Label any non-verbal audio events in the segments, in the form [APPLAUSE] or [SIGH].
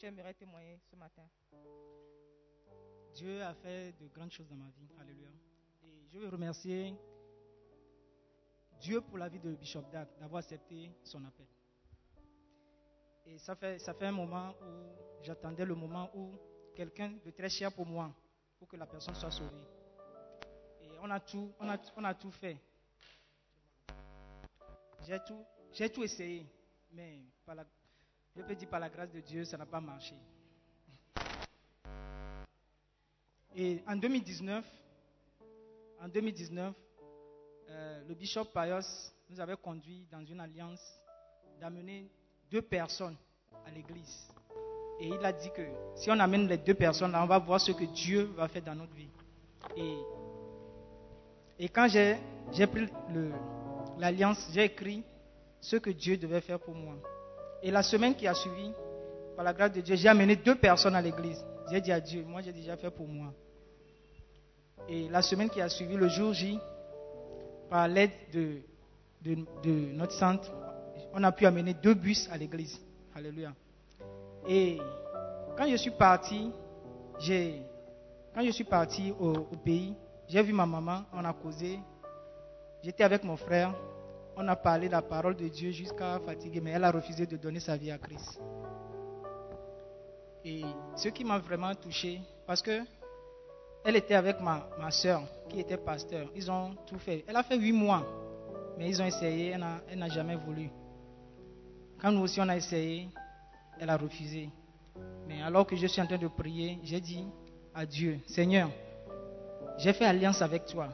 Tu témoigner ce matin? Dieu a fait de grandes choses dans ma vie. Alléluia. Et je veux remercier Dieu pour la vie de Bishop Dag, d'avoir accepté son appel. Et ça fait, ça fait un moment où j'attendais le moment où quelqu'un de très cher pour moi, pour que la personne soit sauvée. Et on a tout, on a, on a tout fait. J'ai tout, j'ai tout essayé, mais par la, je peux dire par la grâce de Dieu, ça n'a pas marché. Et en 2019, en 2019, euh, le bishop Payos nous avait conduit dans une alliance d'amener deux personnes à l'église. Et il a dit que si on amène les deux personnes là, on va voir ce que Dieu va faire dans notre vie. Et, quand j'ai pris l'alliance, j'ai écrit ce que Dieu devait faire pour moi. Et la semaine qui a suivi, par la grâce de Dieu, j'ai amené deux personnes à l'église. J'ai dit à Dieu, moi j'ai déjà fait pour moi. Et la semaine qui a suivi, le jour J, par l'aide de, notre centre, on a pu amener deux bus à l'église. Alléluia. Et quand je suis parti, quand je suis parti au pays, j'ai vu ma maman, on a causé. J'étais avec mon frère, on a parlé de la parole de Dieu jusqu'à fatiguer, mais elle a refusé de donner sa vie à Christ. Et ce qui m'a vraiment touché, parce que elle était avec ma, ma soeur qui était pasteur. Ils ont tout fait. Elle a fait huit mois, mais ils ont essayé, elle n'a- elle n'a jamais voulu. Quand nous aussi on a essayé, elle a refusé. Mais alors que je suis en train de prier, j'ai dit à Dieu, Seigneur, j'ai fait alliance avec toi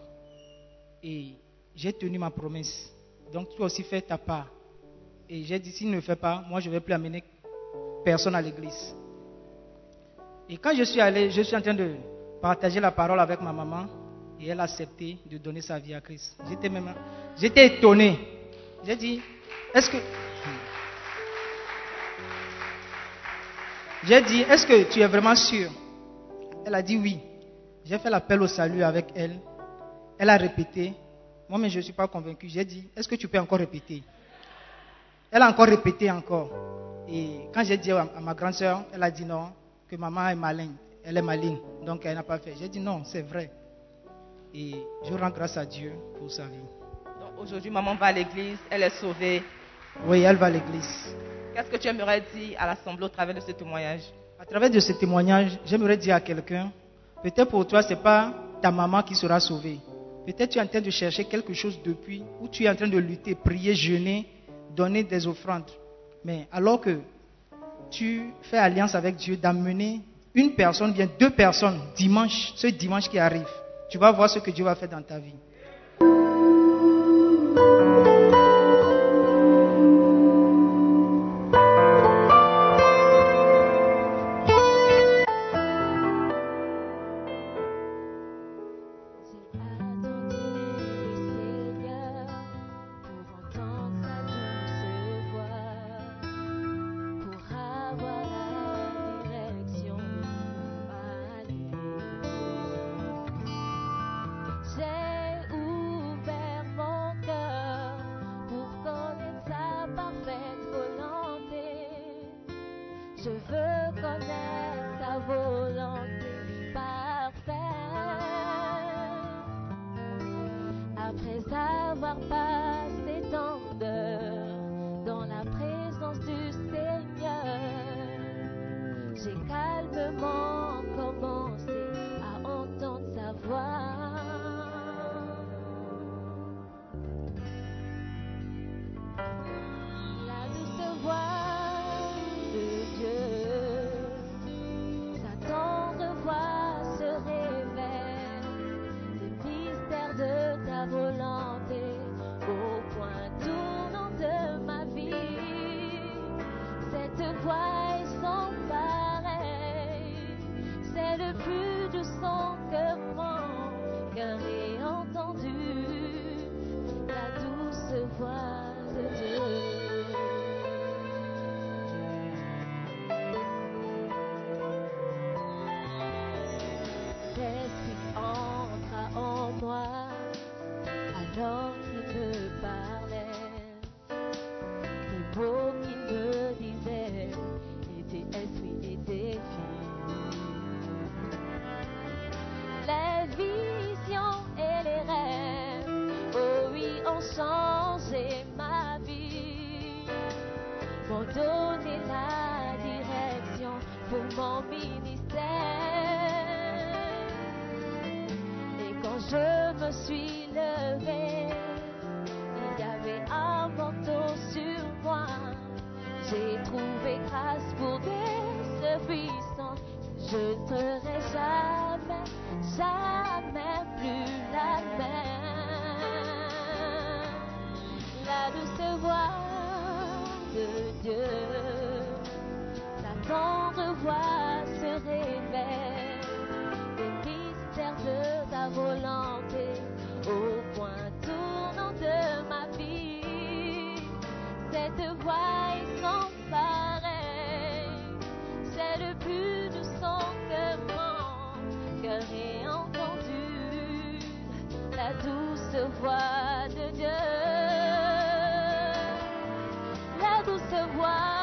et j'ai tenu ma promesse. Donc toi aussi fais ta part. Et j'ai dit, s'il ne le fait pas, moi je ne vais plus amener personne à l'église. Et quand je suis allé, je suis en train de partager la parole avec ma maman et elle a accepté de donner sa vie à Christ. J'étais même, j'étais étonné. J'ai dit, est-ce que, j'ai dit, est-ce que tu es vraiment sûr? Elle a dit oui. J'ai fait l'appel au salut avec elle. Elle a répété. Moi, mais je ne suis pas convaincu. J'ai dit, est-ce que tu peux encore répéter? Elle a encore répété encore. Et quand j'ai dit à ma grande sœur, elle a dit non, que maman est maligne. Elle est maligne, donc elle n'a pas fait. J'ai dit non, c'est vrai. Et je rends grâce à Dieu pour sa vie. Donc aujourd'hui, maman va à l'église, elle est sauvée. Oui, elle va à l'église. Qu'est-ce que tu aimerais dire à l'assemblée au travers de ce témoignage? À travers de ce témoignage, j'aimerais dire à quelqu'un, peut-être pour toi, ce n'est pas ta maman qui sera sauvée. Peut-être tu es en train de chercher quelque chose depuis, ou tu es en train de lutter, prier, jeûner, donner des offrandes. Mais alors que tu fais alliance avec Dieu d'amener une personne, bien deux personnes, dimanche, ce dimanche qui arrive, tu vas voir ce que Dieu va faire dans ta vie. C'est le plus doux son que ait entendu, la douce voix de Dieu. La douce voix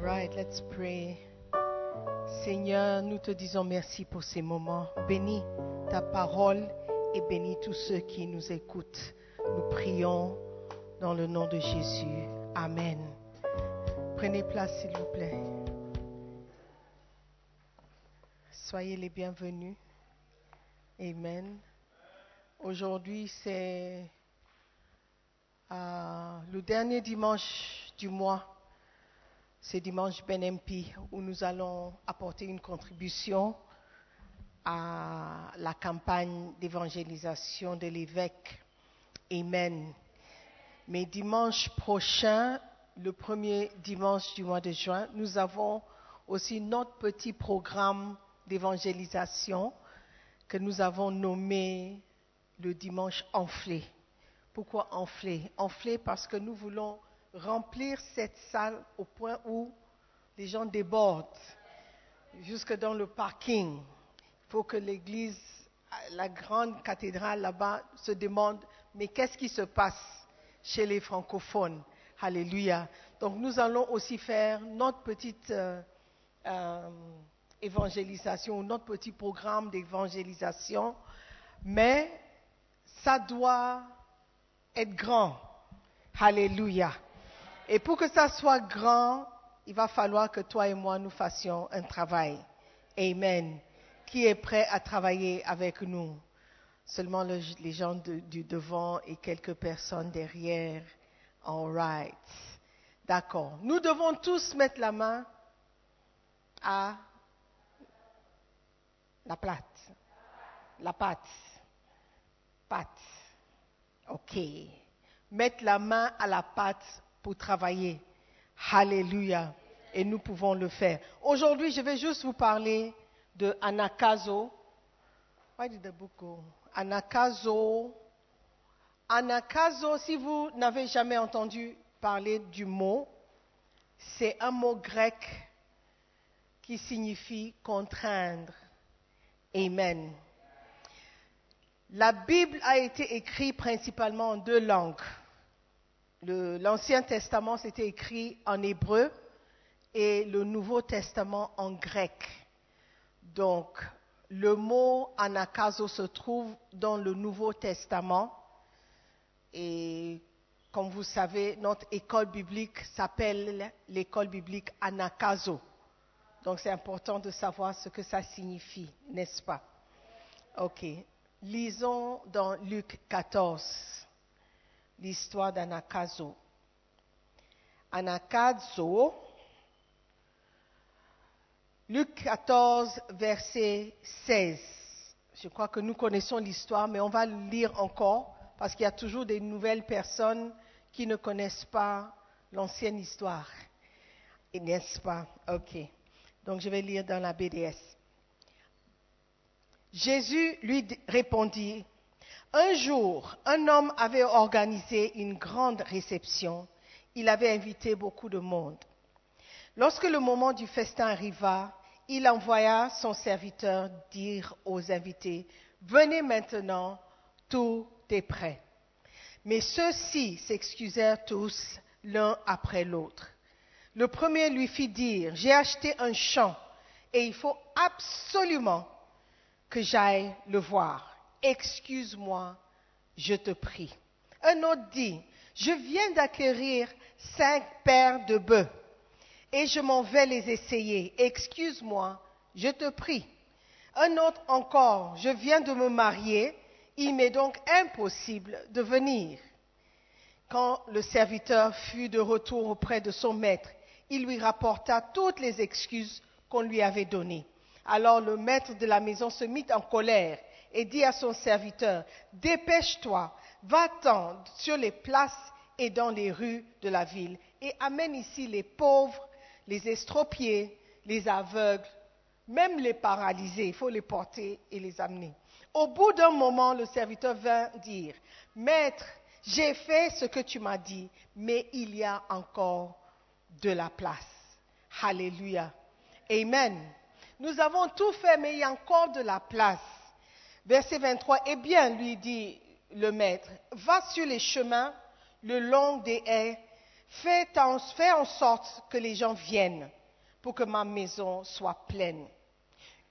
Right, let's pray. Seigneur, nous te disons merci pour ces moments. Bénis ta parole et bénis tous ceux qui nous écoutent. Nous prions dans le nom de Jésus. Amen. Prenez place, s'il vous plaît. Soyez les bienvenus. Amen. Aujourd'hui, c'est euh, le dernier dimanche du mois. C'est dimanche Ben MP où nous allons apporter une contribution à la campagne d'évangélisation de l'évêque. Amen. Mais dimanche prochain, le premier dimanche du mois de juin, nous avons aussi notre petit programme d'évangélisation que nous avons nommé le dimanche enflé. Pourquoi enflé? Enflé parce que nous voulons remplir cette salle au point où les gens débordent, jusque dans le parking. Il faut que l'église, la grande cathédrale là-bas, se demande, mais qu'est-ce qui se passe chez les francophones? Alléluia. Donc nous allons aussi faire notre petite euh, euh, évangélisation, notre petit programme d'évangélisation, mais ça doit être grand. Alléluia. Et pour que ça soit grand, il va falloir que toi et moi nous fassions un travail. Amen. Qui est prêt à travailler avec nous? Seulement le- les gens du devant et quelques personnes derrière. All right. D'accord. Nous devons tous mettre la main à La plate. La pâte. Pâte. OK. Mettre la main à la pâte pour travailler. Alléluia. Et nous pouvons le faire. Aujourd'hui, je vais juste vous parler de Anakazo. Why did the? Anakazo. Anakazo, si vous n'avez jamais entendu parler du mot, c'est un mot grec qui signifie contraindre. Amen. La Bible a été écrite principalement en deux langues. L'Ancien Testament, c'était écrit en hébreu et le Nouveau Testament en grec. Donc, le mot anakazo se trouve dans le Nouveau Testament. Et comme vous savez, notre école biblique s'appelle l'école biblique anakazo. Donc, c'est important de savoir ce que ça signifie, n'est-ce pas? OK. Lisons dans Luc 14 l'histoire d'Anakazo. Anakazo, Luc 14, verset 16. Je crois que nous connaissons l'histoire, mais on va lire encore parce qu'il y a toujours des nouvelles personnes qui ne connaissent pas l'ancienne histoire. N'est-ce pas? OK. Donc je vais lire dans la BDS. Jésus lui répondit, Un jour, un homme avait organisé une grande réception. Il avait invité beaucoup de monde. Lorsque le moment du festin arriva, il envoya son serviteur dire aux invités, Venez maintenant, tout est prêt. Mais ceux-ci s'excusèrent tous l'un après l'autre. Le premier lui fit dire, J'ai acheté un champ et il faut absolument que j'aille le voir. Excuse-moi, je te prie. Un autre dit, je viens d'acquérir cinq paires de bœufs et je m'en vais les essayer. Excuse-moi, je te prie. Un autre encore, je viens de me marier, il m'est donc impossible de venir. Quand le serviteur fut de retour auprès de son maître, il lui rapporta toutes les excuses qu'on lui avait données. Alors le maître de la maison se mit en colère et dit à son serviteur, Dépêche-toi, va-t'en sur les places et dans les rues de la ville et amène ici les pauvres, les estropiés, les aveugles, même les paralysés, il faut les porter et les amener. Au bout d'un moment, le serviteur vint dire, Maître, j'ai fait ce que tu m'as dit, mais il y a encore de la place. Alléluia. Amen. Nous avons tout fait, mais il y a encore de la place. Verset 23, Eh bien, lui dit le maître, va sur les chemins le long des haies, fais en, sorte que les gens viennent pour que ma maison soit pleine.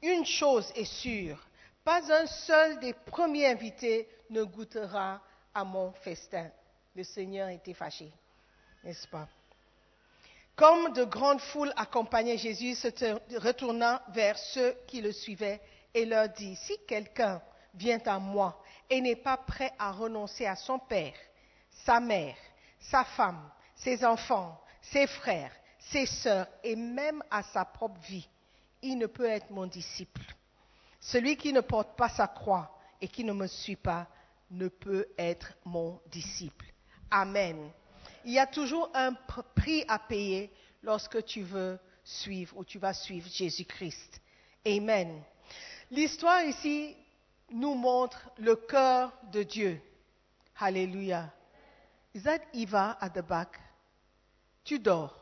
Une chose est sûre, pas un seul des premiers invités ne goûtera à mon festin. Le Seigneur était fâché, n'est-ce pas? Comme de grandes foules accompagnaient Jésus, se retournant vers ceux qui le suivaient et leur dit, si quelqu'un vient à moi et n'est pas prêt à renoncer à son père, sa mère, sa femme, ses enfants, ses frères, ses sœurs et même à sa propre vie, il ne peut être mon disciple. Celui qui ne porte pas sa croix et qui ne me suit pas ne peut être mon disciple. Amen. Il y a toujours un pr- prix à payer lorsque tu veux suivre ou tu vas suivre Jésus-Christ. Amen. L'histoire ici nous montre le cœur de Dieu. Alléluia. Is that Eva at the back? Tu dors.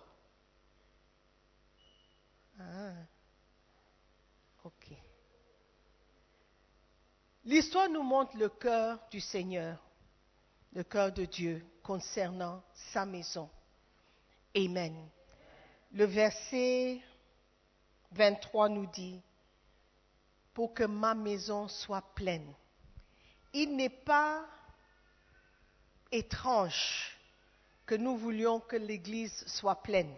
Ah. Ok. L'histoire nous montre le cœur du Seigneur, le cœur de Dieu concernant sa maison. Amen. Le verset 23 nous dit, pour que ma maison soit pleine. Il n'est pas étrange que nous voulions que l'Église soit pleine,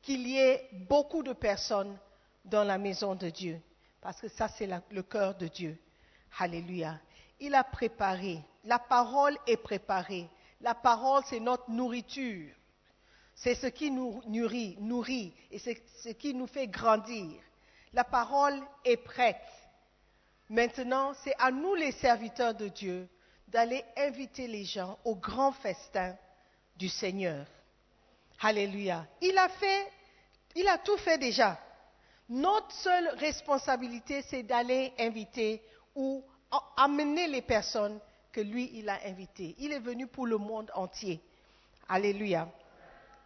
qu'il y ait beaucoup de personnes dans la maison de Dieu, parce que ça c'est le cœur de Dieu. Alléluia. Il a préparé, la parole est préparée. La parole c'est notre nourriture. C'est ce qui nous nourrit, nourrit et c'est ce qui nous fait grandir. La parole est prête. Maintenant, c'est à nous les serviteurs de Dieu d'aller inviter les gens au grand festin du Seigneur. Alléluia. Il a fait, il a tout fait déjà. Notre seule responsabilité, c'est d'aller inviter ou amener les personnes que lui, il a invitées. Il est venu pour le monde entier. Alléluia.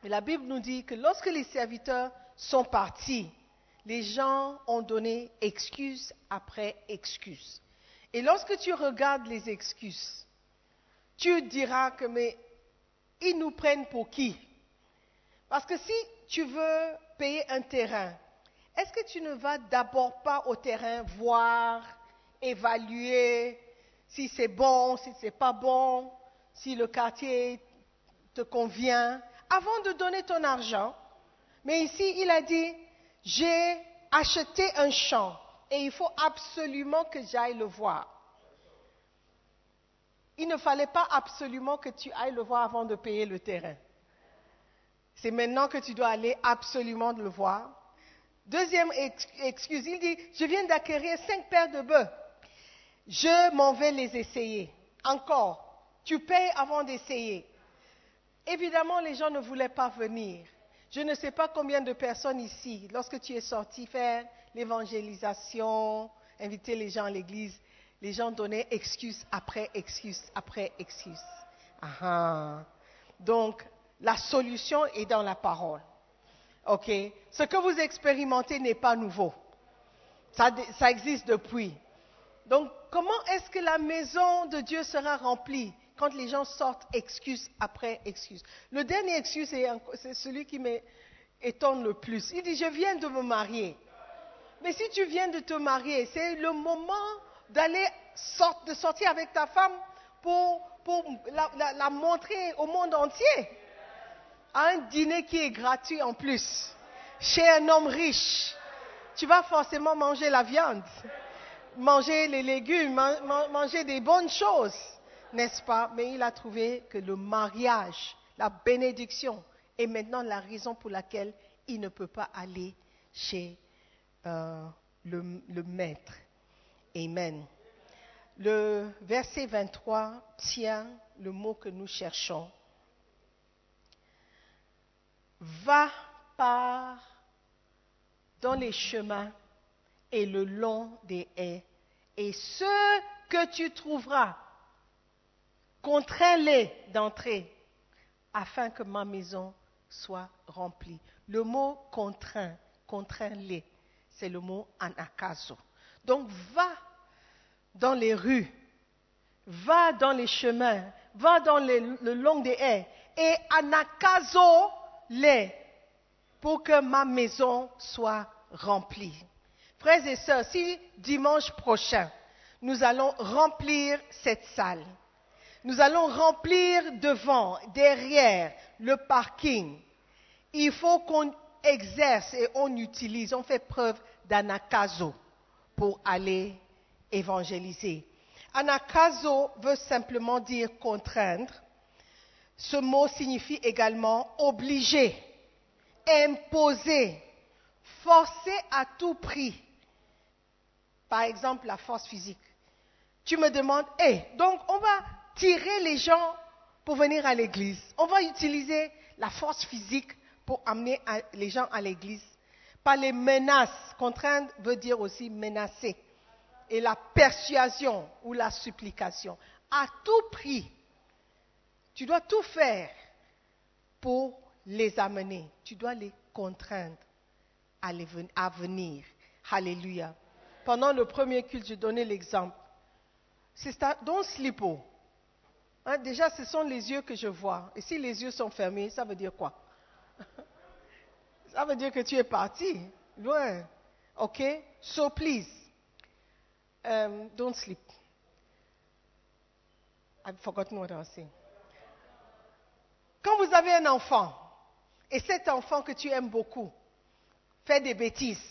Et la Bible nous dit que lorsque les serviteurs sont partis, les gens ont donné excuse après excuse. Et lorsque tu regardes les excuses, tu diras que mais ils nous prennent pour qui? Parce que si tu veux payer un terrain, est-ce que tu ne vas d'abord pas au terrain voir, évaluer si c'est bon, si c'est pas bon, si le quartier te convient, avant de donner ton argent? Mais ici, il a dit, j'ai acheté un champ et il faut absolument que j'aille le voir. Il ne fallait pas absolument que tu ailles le voir avant de payer le terrain. C'est maintenant que tu dois aller absolument le voir. Deuxième ex- excuse, il dit, je viens d'acquérir cinq paires de bœufs. Je m'en vais les essayer. Encore, tu payes avant d'essayer. Évidemment, les gens ne voulaient pas venir. Je ne sais pas combien de personnes ici, lorsque tu es sorti faire l'évangélisation, inviter les gens à l'église, les gens donnaient excuse après excuse après excuse. Ah ah. Donc, la solution est dans la parole. OK? Ce que vous expérimentez n'est pas nouveau. Ça, ça existe depuis. Donc, comment est-ce que la maison de Dieu sera remplie? Quand les gens sortent excuse après excuse Le dernier excuse, c'est celui qui m'étonne le plus. Il dit, je viens de me marier. Mais si tu viens de te marier, c'est le moment d'aller de sortir avec ta femme pour, la, la- montrer au monde entier. À un dîner qui est gratuit en plus, chez un homme riche. Tu vas forcément manger la viande, manger les légumes, man- man- manger des bonnes choses, n'est-ce pas? Mais il a trouvé que le mariage, la bénédiction, est maintenant la raison pour laquelle il ne peut pas aller chez euh, le, le maître. Amen. Le verset 23 tient le mot que nous cherchons. Va par dans les chemins et le long des haies, et ceux que tu trouveras, contrains-les d'entrer, afin que ma maison soit remplie. Le mot contraint, contrains-les, c'est le mot anakazo. Donc va dans les rues, va dans les chemins, va dans le long des haies et anakazo-les pour que ma maison soit remplie. Frères et sœurs, si dimanche prochain, nous allons remplir cette salle, nous allons remplir devant, derrière, le parking, il faut qu'on exerce et on utilise, on fait preuve d'anakazo pour aller évangéliser. Anakazo veut simplement dire contraindre. Ce mot signifie également obliger, imposer, forcer à tout prix. Par exemple, la force physique. Tu me demandes, hé, donc on va tirer les gens pour venir à l'église. On va utiliser la force physique pour amener les gens à l'église. Par les menaces, contraindre veut dire aussi menacer. Et la persuasion ou la supplication. À tout prix, tu dois tout faire pour les amener. Tu dois les contraindre à, venir. Alléluia. Pendant le premier culte, je donnais l'exemple. C'est sleep. oh. Hein, déjà, ce sont les yeux que je vois. Et si les yeux sont fermés, ça veut dire quoi? [LAUGHS] Ça veut dire que tu es parti, loin. OK? So please, um, don't sleep. I've forgotten what I was saying. Quand vous avez un enfant, et cet enfant que tu aimes beaucoup fait des bêtises,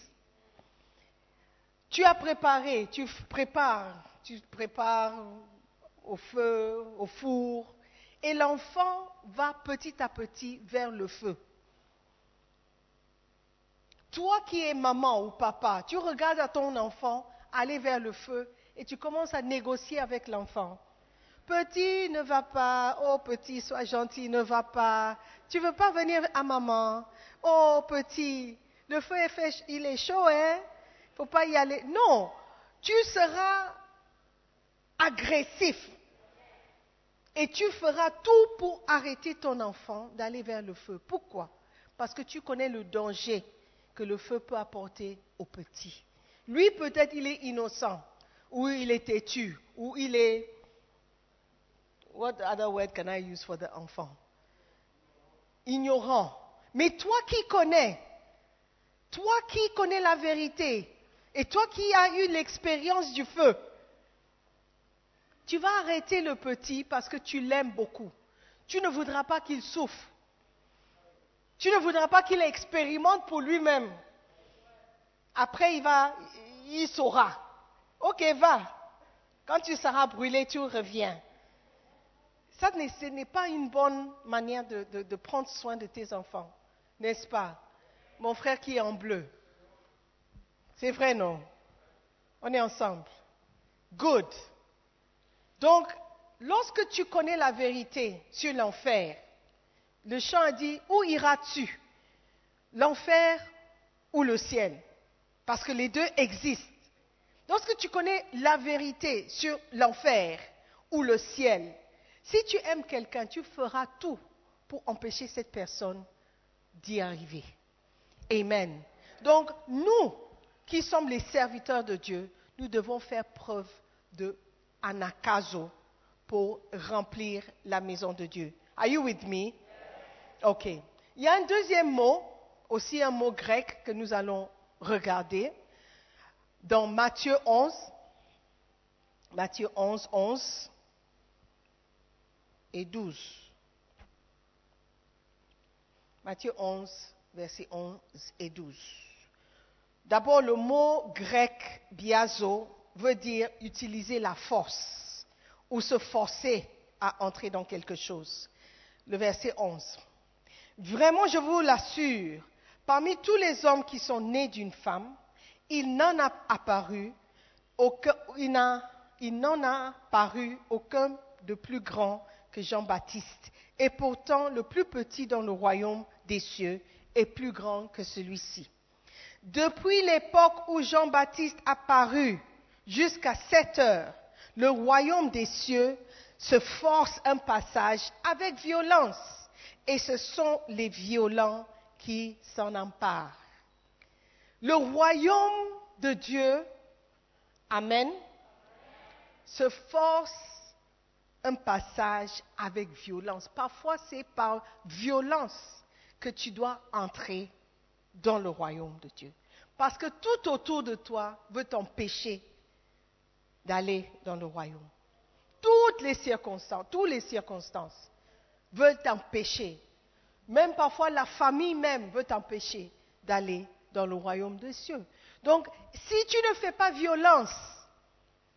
tu as préparé, tu prépares, tu prépares au feu, au four, et l'enfant va petit à petit vers le feu. Toi qui es maman ou papa, tu regardes à ton enfant aller vers le feu et tu commences à négocier avec l'enfant. Petit, ne va pas. Oh, petit, sois gentil, ne va pas. Tu veux pas venir à maman. Oh, petit, le feu est fait, il est chaud, hein? Faut pas y aller. Non, tu seras agressif. Et tu feras tout pour arrêter ton enfant d'aller vers le feu. Pourquoi? Parce que tu connais le danger que le feu peut apporter au petit. Lui, peut-être, il est innocent, ou il est têtu, ou il est. What other word can I use for the enfant? Ignorant. Mais toi qui connais, toi qui connais la vérité, et toi qui as eu l'expérience du feu, tu vas arrêter le petit parce que tu l'aimes beaucoup. Tu ne voudras pas qu'il souffre. Tu ne voudras pas qu'il expérimente pour lui-même. Après, il va, il saura. Ok, va. Quand tu seras brûlé, tu reviens. Ça, ce n'est pas une bonne manière de, de, de prendre soin de tes enfants, n'est-ce pas? Mon frère qui est en bleu. C'est vrai, non? On est ensemble. Good. Donc, lorsque tu connais la vérité sur l'enfer, le chant a dit, où iras-tu? L'enfer ou le ciel? Parce que les deux existent. Lorsque tu connais la vérité sur l'enfer ou le ciel, si tu aimes quelqu'un, tu feras tout pour empêcher cette personne d'y arriver. Amen. Donc, nous qui sommes les serviteurs de Dieu, nous devons faire preuve de anakazo pour remplir la maison de Dieu. Are you with me? OK. Il y a un deuxième mot, aussi un mot grec que nous allons regarder dans Matthieu 11. Matthieu 11, 11 et 12. Matthieu 11, versets 11 et 12. D'abord, le mot grec biazo veut dire utiliser la force ou se forcer à entrer dans quelque chose. Le verset 11. Vraiment, je vous l'assure, parmi tous les hommes qui sont nés d'une femme, il n'en a apparu aucun, il n'en a paru aucun de plus grand que Jean-Baptiste. Et pourtant, le plus petit dans le royaume des cieux est plus grand que celui-ci. Depuis l'époque où Jean-Baptiste apparut jusqu'à sept heures, le royaume des cieux se force un passage avec violence, et ce sont les violents qui s'en emparent. Le royaume de Dieu, Amen, se force un passage avec violence. Parfois, c'est par violence que tu dois entrer dans le royaume de Dieu. Parce que tout autour de toi veut t'empêcher d'aller dans le royaume. Toutes les circonstances, toutes les circonstances veulent t'empêcher. Même parfois la famille même veut t'empêcher d'aller dans le royaume des cieux. Donc, si tu ne fais pas violence,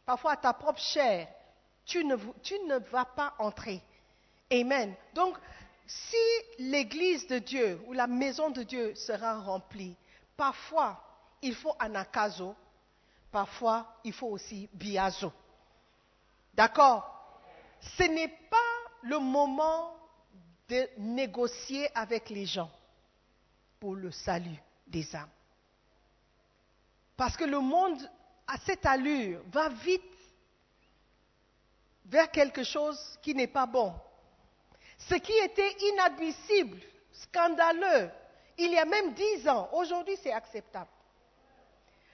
parfois à ta propre chair, tu ne, vas pas entrer. Amen. Donc, si l'église de Dieu ou la maison de Dieu sera remplie, parfois il faut anakazo, parfois il faut aussi biazo. D'accord? Ce n'est pas le moment de négocier avec les gens pour le salut des âmes. Parce que le monde, à cette allure, va vite vers quelque chose qui n'est pas bon. Ce qui était inadmissible, scandaleux, il y a même dix ans, aujourd'hui c'est acceptable.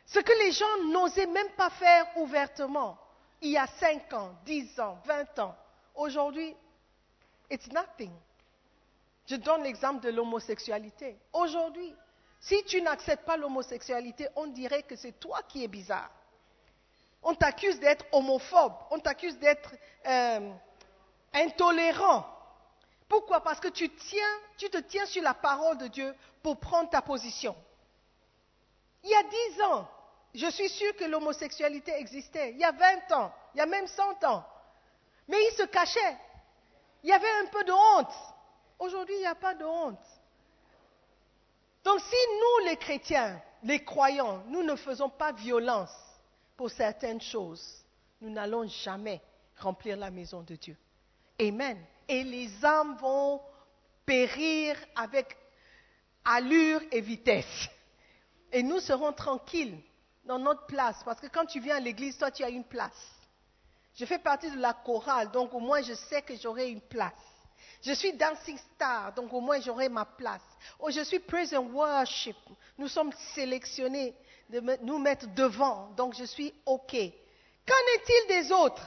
Ce que les gens n'osaient même pas faire ouvertement, il y a cinq ans, dix ans, vingt ans, aujourd'hui, it's nothing. Je donne l'exemple de l'homosexualité. Aujourd'hui, si tu n'acceptes pas l'homosexualité, on dirait que c'est toi qui es bizarre. On t'accuse d'être homophobe, on t'accuse d'être euh, intolérant. Pourquoi? Parce que tu, tu te tiens sur la parole de Dieu pour prendre ta position. Il y a dix ans, je suis sûr que l'homosexualité existait. Il y a vingt ans, il y a même cent ans. Mais il se cachait. Il y avait un peu de honte. Aujourd'hui, il n'y a pas de honte. Donc si nous, les chrétiens, les croyants, nous ne faisons pas violence pour certaines choses, nous n'allons jamais remplir la maison de Dieu. Amen. Et les âmes vont périr avec allure et vitesse. Et nous serons tranquilles dans notre place. Parce que quand tu viens à l'église, toi, tu as une place. Je fais partie de la chorale, donc au moins je sais que j'aurai une place. Je suis dancing star, donc au moins j'aurai ma place. Oh, je suis praise and worship. Nous sommes sélectionnés de nous mettre devant, donc je suis OK. Qu'en est-il des autres?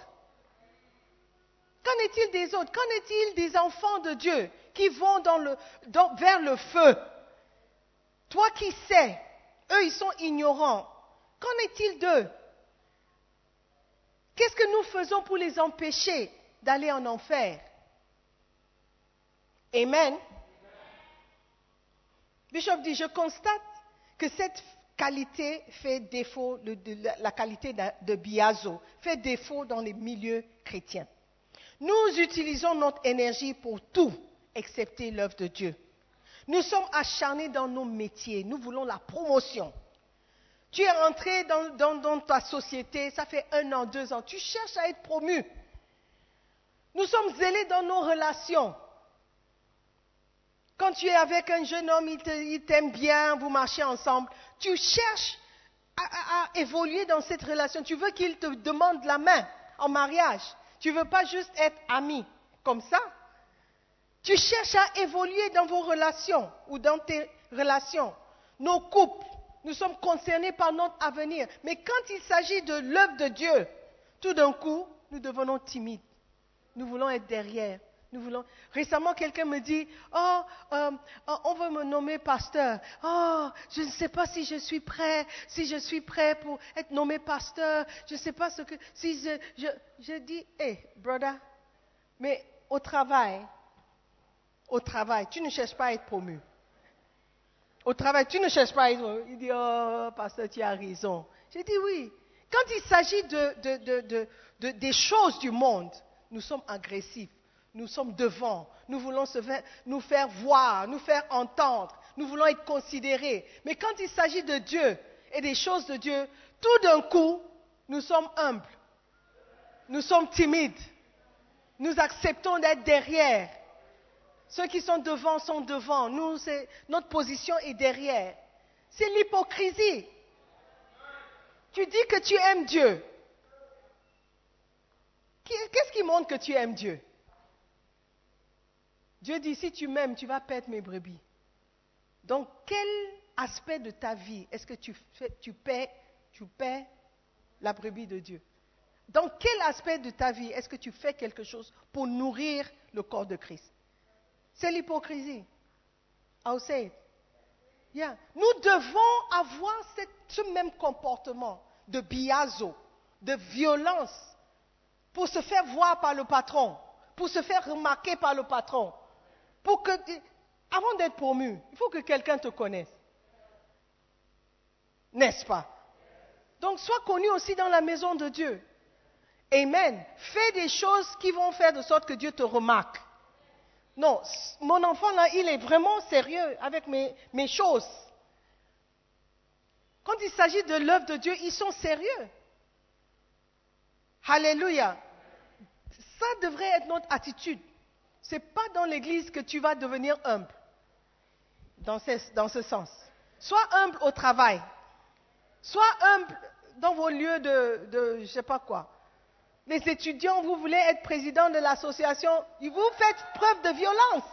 Qu'en est-il des autres? Qu'en est-il des enfants de Dieu qui vont dans le- vers le feu? Toi qui sais, eux ils sont ignorants. Qu'en est-il d'eux? Qu'est-ce que nous faisons pour les empêcher d'aller en enfer? Amen. Bishop dit, je constate que cette qualité fait défaut, la- qualité de biazo fait défaut dans les milieux chrétiens. Nous utilisons notre énergie pour tout, excepté l'œuvre de Dieu. Nous sommes acharnés dans nos métiers, nous voulons la promotion. Tu es rentré dans, ta société, ça fait un an, deux ans, tu cherches à être promu. Nous sommes zélés dans nos relations. Quand tu es avec un jeune homme, il t'aime bien, vous marchez ensemble, tu cherches à évoluer dans cette relation. Tu veux qu'il te demande la main en mariage. Tu ne veux pas juste être ami comme ça. Tu cherches à évoluer dans vos relations ou dans tes relations. Nos couples, nous sommes concernés par notre avenir. Mais quand il s'agit de l'œuvre de Dieu, tout d'un coup, nous devenons timides. Nous voulons être derrière. Nous voulons. Récemment, quelqu'un me dit Oh, euh, oh, on veut me nommer pasteur. Oh, je ne sais pas si je suis prêt, si je suis prêt pour être nommé pasteur. Je ne sais pas ce que. Si je, je, je dis Hey, brother, mais au travail, au travail, tu ne cherches pas à être promu. Au travail, tu ne cherches pas. Il dit Oh, pasteur, tu as raison. J'ai dit oui. Quand il s'agit de, de- de- de- de- des choses du monde, nous sommes agressifs. Nous sommes devant. Nous voulons se nous faire voir, nous faire entendre. Nous voulons être considérés. Mais quand il s'agit de Dieu et des choses de Dieu, tout d'un coup, nous sommes humbles. Nous sommes timides. Nous acceptons d'être derrière. Ceux qui sont devant sont devant. Nous, notre position est derrière. C'est l'hypocrisie. Tu dis que tu aimes Dieu. Qu'est-ce qui montre que tu aimes Dieu? Dieu dit, si tu m'aimes, tu vas perdre mes brebis. Donc, quel aspect de ta vie est-ce que tu, fais, tu, tu paies la brebis de Dieu? Dans quel aspect de ta vie est-ce que tu fais quelque chose pour nourrir le corps de Christ? C'est l'hypocrisie. I'll say. Yeah. Nous devons avoir ce même comportement de biazo, de violence, pour se faire voir par le patron, pour se faire remarquer par le patron. Pour que, avant d'être promu, il faut que quelqu'un te connaisse. N'est-ce pas? Donc sois connu aussi dans la maison de Dieu. Amen. Fais des choses qui vont faire de sorte que Dieu te remarque. Non, mon enfant là, il est vraiment sérieux avec mes, choses. Quand il s'agit de l'œuvre de Dieu, ils sont sérieux. Alléluia. Ça devrait être notre attitude. Ce n'est pas dans l'église que tu vas devenir humble. Dans ce, sens. Sois humble au travail. Sois humble dans vos lieux de je ne sais pas quoi. Les étudiants, vous voulez être président de l'association, vous faites preuve de violence.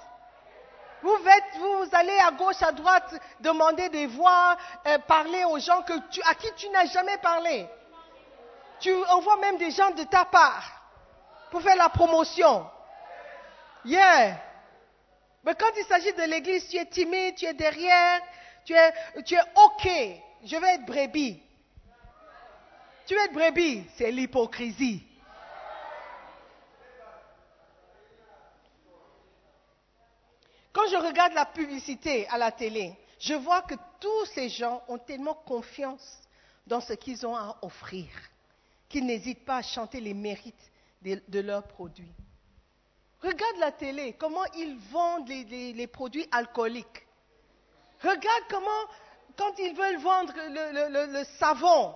Vous, allez à gauche, à droite, demander des voix, euh, parler aux gens que à qui tu n'as jamais parlé. Tu envoies même des gens de ta part pour faire la promotion. Yeah. Mais quand il s'agit de l'église, tu es timide, tu es derrière, tu es, tu OK. Je vais être brebis. Tu veux être brebis, c'est l'hypocrisie. Quand je regarde la publicité à la télé, je vois que tous ces gens ont tellement confiance dans ce qu'ils ont à offrir qu'ils n'hésitent pas à chanter les mérites de, leurs produits. Regarde la télé, comment ils vendent les, produits alcooliques. Regarde comment, quand ils veulent vendre le, le- savon,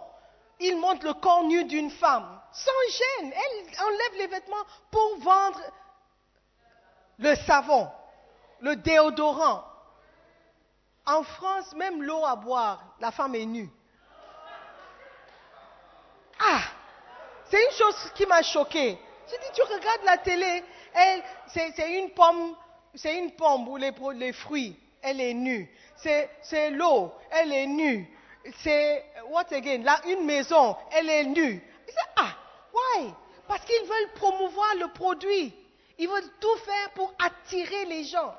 il montre le corps nu d'une femme, sans gêne. Elle enlève les vêtements pour vendre le savon, le déodorant. En France, même l'eau à boire, la femme est nue. Ah, c'est une chose qui m'a choquée. J'ai dit, tu regardes la télé, c'est, une pomme, c'est une pomme ou les, fruits, elle est nue. C'est, l'eau, elle est nue. C'est, what again, là, une maison, elle est nue. Je dis, ah, why? Parce qu'ils veulent promouvoir le produit. Ils veulent tout faire pour attirer les gens.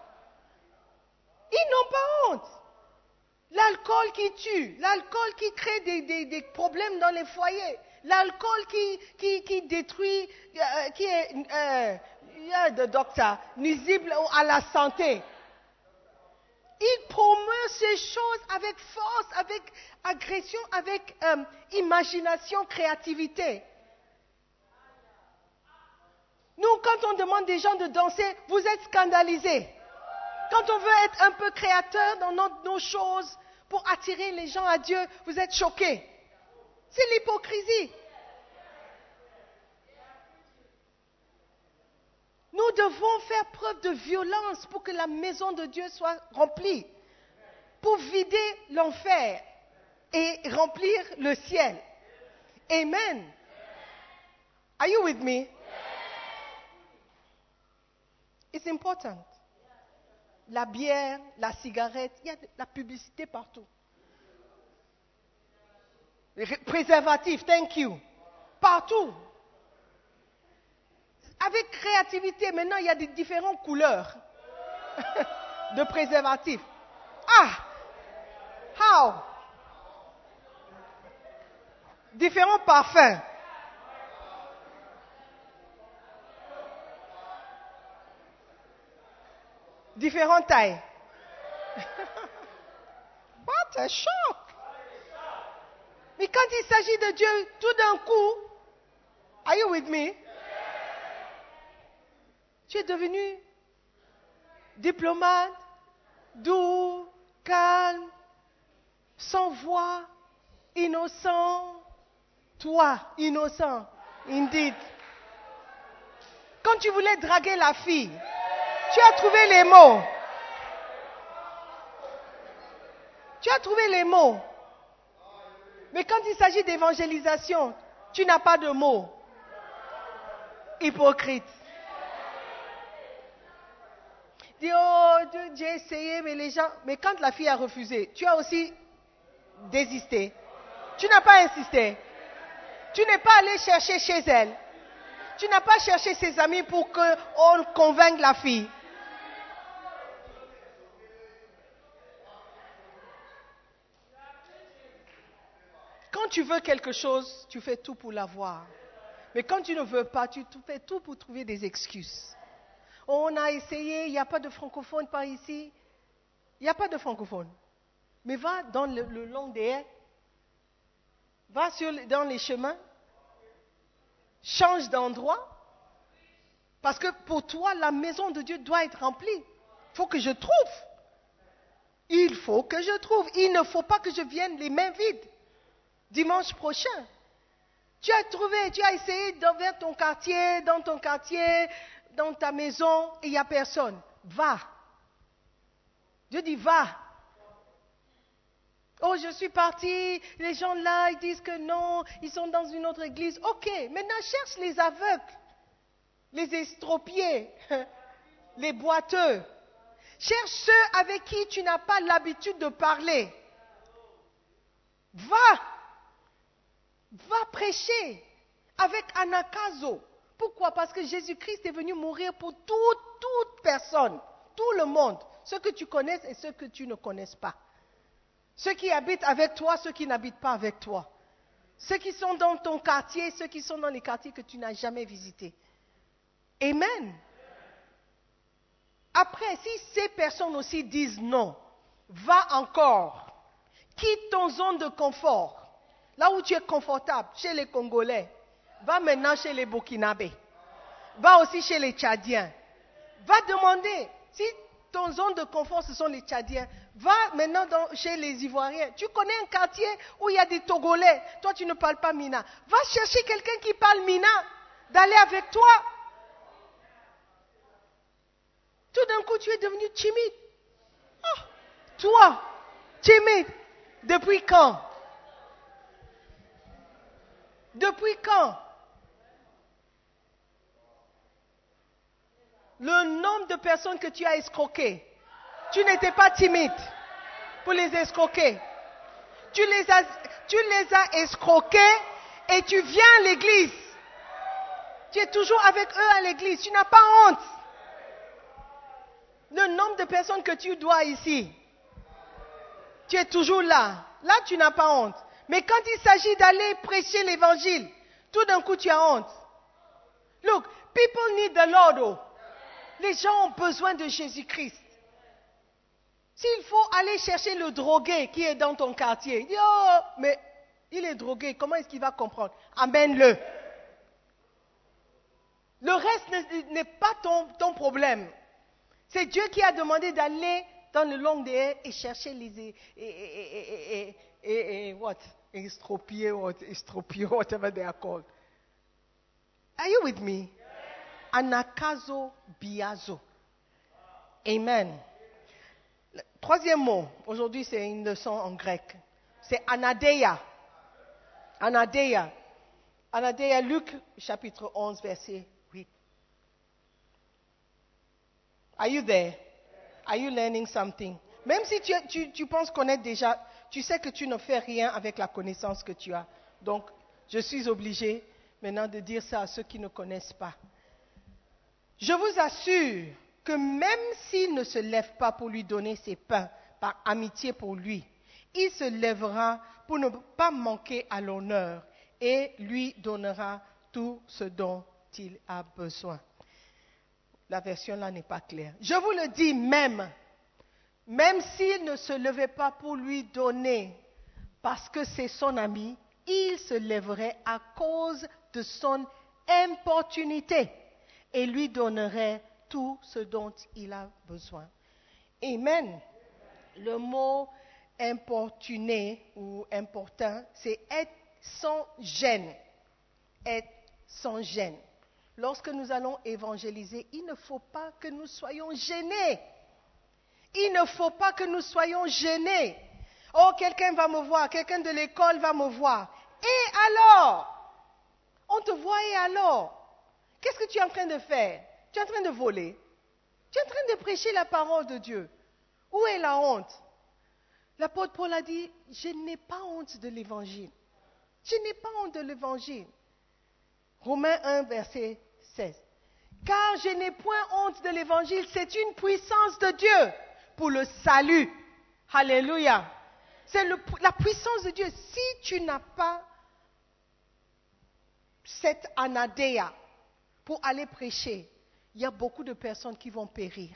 Ils n'ont pas honte. L'alcool qui tue, l'alcool qui crée des, problèmes dans les foyers, l'alcool qui, qui, qui détruit, euh, qui est, euh, yeah, doctor, nuisible à la santé. Il promeut ces choses avec force, avec agression, avec euh, imagination, créativité. Nous, quand on demande des gens de danser, vous êtes scandalisés. Quand on veut être un peu créateur dans nos, choses pour attirer les gens à Dieu, vous êtes choqués. C'est l'hypocrisie. Nous devons faire preuve de violence pour que la maison de Dieu soit remplie, pour vider l'enfer et remplir le ciel. Amen. Are you with me? It's important. La bière, la cigarette, il y a de la publicité partout. Ré- Préservatif, thank you. Partout. Avec créativité, maintenant, il y a des différentes couleurs [LAUGHS] de préservatifs. Ah! How? Différents parfums. Différentes tailles. What a shock! Mais quand il s'agit de Dieu, tout d'un coup, are you with me? Tu es devenu diplomate, doux, calme, sans voix, innocent. Toi, innocent, indeed. Quand tu voulais draguer la fille, tu as trouvé les mots. Tu as trouvé les mots. Mais quand il s'agit d'évangélisation, tu n'as pas de mots. Hypocrite. Dis, oh, Dieu, j'ai essayé, mais les gens. Mais quand la fille a refusé, tu as aussi désisté. Tu n'as pas insisté. Tu n'es pas allé chercher chez elle. Tu n'as pas cherché ses amis pour qu'on convainque la fille. Tu veux quelque chose, tu fais tout pour l'avoir. Mais quand tu ne veux pas, tu fais tout pour trouver des excuses. On a essayé, il n'y a pas de francophone par ici. Il n'y a pas de francophone. Mais va dans le, long des haies. Va sur, dans les chemins. Change d'endroit. Parce que pour toi, la maison de Dieu doit être remplie. Il faut que je trouve. Il faut que je trouve. Il ne faut pas que je vienne les mains vides. Dimanche prochain. Tu as trouvé, tu as essayé dans ton quartier, dans ton quartier, dans ta maison, et il n'y a personne. Va. Dieu dit va. Oh, je suis parti, les gens là, ils disent que non, ils sont dans une autre église. Ok, maintenant cherche les aveugles, les estropiés, [LAUGHS] les boiteux. Cherche ceux avec qui tu n'as pas l'habitude de parler. Va. Va prêcher avec anakazo. Pourquoi? Parce que Jésus-Christ est venu mourir pour toute, toute personne, tout le monde, ceux que tu connaisses et ceux que tu ne connaisses pas. Ceux qui habitent avec toi, ceux qui n'habitent pas avec toi. Ceux qui sont dans ton quartier, ceux qui sont dans les quartiers que tu n'as jamais visités. Amen. Après, si ces personnes aussi disent non, va encore. Quitte ton zone de confort. Là où tu es confortable, chez les Congolais. Va maintenant chez les Burkinabés. Va aussi chez les Tchadiens. Va demander. Si ton zone de confort, ce sont les Tchadiens, Va maintenant chez les Ivoiriens. Tu connais un quartier où il y a des Togolais. Toi, tu ne parles pas Mina. Va chercher quelqu'un qui parle Mina, d'aller avec toi. Tout d'un coup, tu es devenu timide. Oh, toi, timide. Depuis quand? Depuis quand Le nombre de personnes que tu as escroquées. Tu n'étais pas timide pour les escroquer. Tu les as, tu escroqués et tu viens à l'église. Tu es toujours avec eux à l'église. Tu n'as pas honte. Le nombre de personnes que tu dois ici. Tu es toujours là. Là, tu n'as pas honte. Mais quand il s'agit d'aller prêcher l'évangile, tout d'un coup, tu as honte. Look, people need the Lord. oh. Les gens ont besoin de Jésus-Christ. S'il faut aller chercher le drogué qui est dans ton quartier, dis, oh, mais il est drogué, comment est-ce qu'il va comprendre? Amène-le. Le reste n'est- pas ton, problème. C'est Dieu qui a demandé d'aller dans le long des haies et chercher les et- et- what? Estropier, what? Estropier, [LAUGHS] whatever they are called. Are you with me? Anakazo biazo. Amen. Troisième mot, aujourd'hui c'est une leçon en grec. C'est anadeia. Anadeia. Anadeia, Luc chapitre 11, verset 8. Are you there? Are you learning something? Même si tu, tu- tu penses connaître déjà, tu sais que tu ne fais rien avec la connaissance que tu as. Donc, je suis obligé maintenant de dire ça à ceux qui ne connaissent pas. Je vous assure que même s'il ne se lève pas pour lui donner ses pains par amitié pour lui, il se lèvera pour ne pas manquer à l'honneur et lui donnera tout ce dont il a besoin. La version là n'est pas claire. Je vous le dis même, même s'il ne se levait pas pour lui donner parce que c'est son ami, il se lèverait à cause de son importunité et lui donnerait tout ce dont il a besoin. Amen. Le mot importuné ou important, c'est être sans gêne. Être sans gêne. Lorsque nous allons évangéliser, il ne faut pas que nous soyons gênés. Il ne faut pas que nous soyons gênés. Oh, quelqu'un va me voir, quelqu'un de l'école va me voir. Et alors? On te voit et alors? Qu'est-ce que tu es en train de faire? Tu es en train de voler. Tu es en train de prêcher la parole de Dieu. Où est la honte? L'apôtre Paul a dit, je n'ai pas honte de l'évangile. Je n'ai pas honte de l'évangile. Romains 1, verset 16. Car je n'ai point honte de l'évangile, c'est une puissance de Dieu pour le salut. Alléluia. C'est la puissance de Dieu. Si tu n'as pas cette anadéa pour aller prêcher, il y a beaucoup de personnes qui vont périr.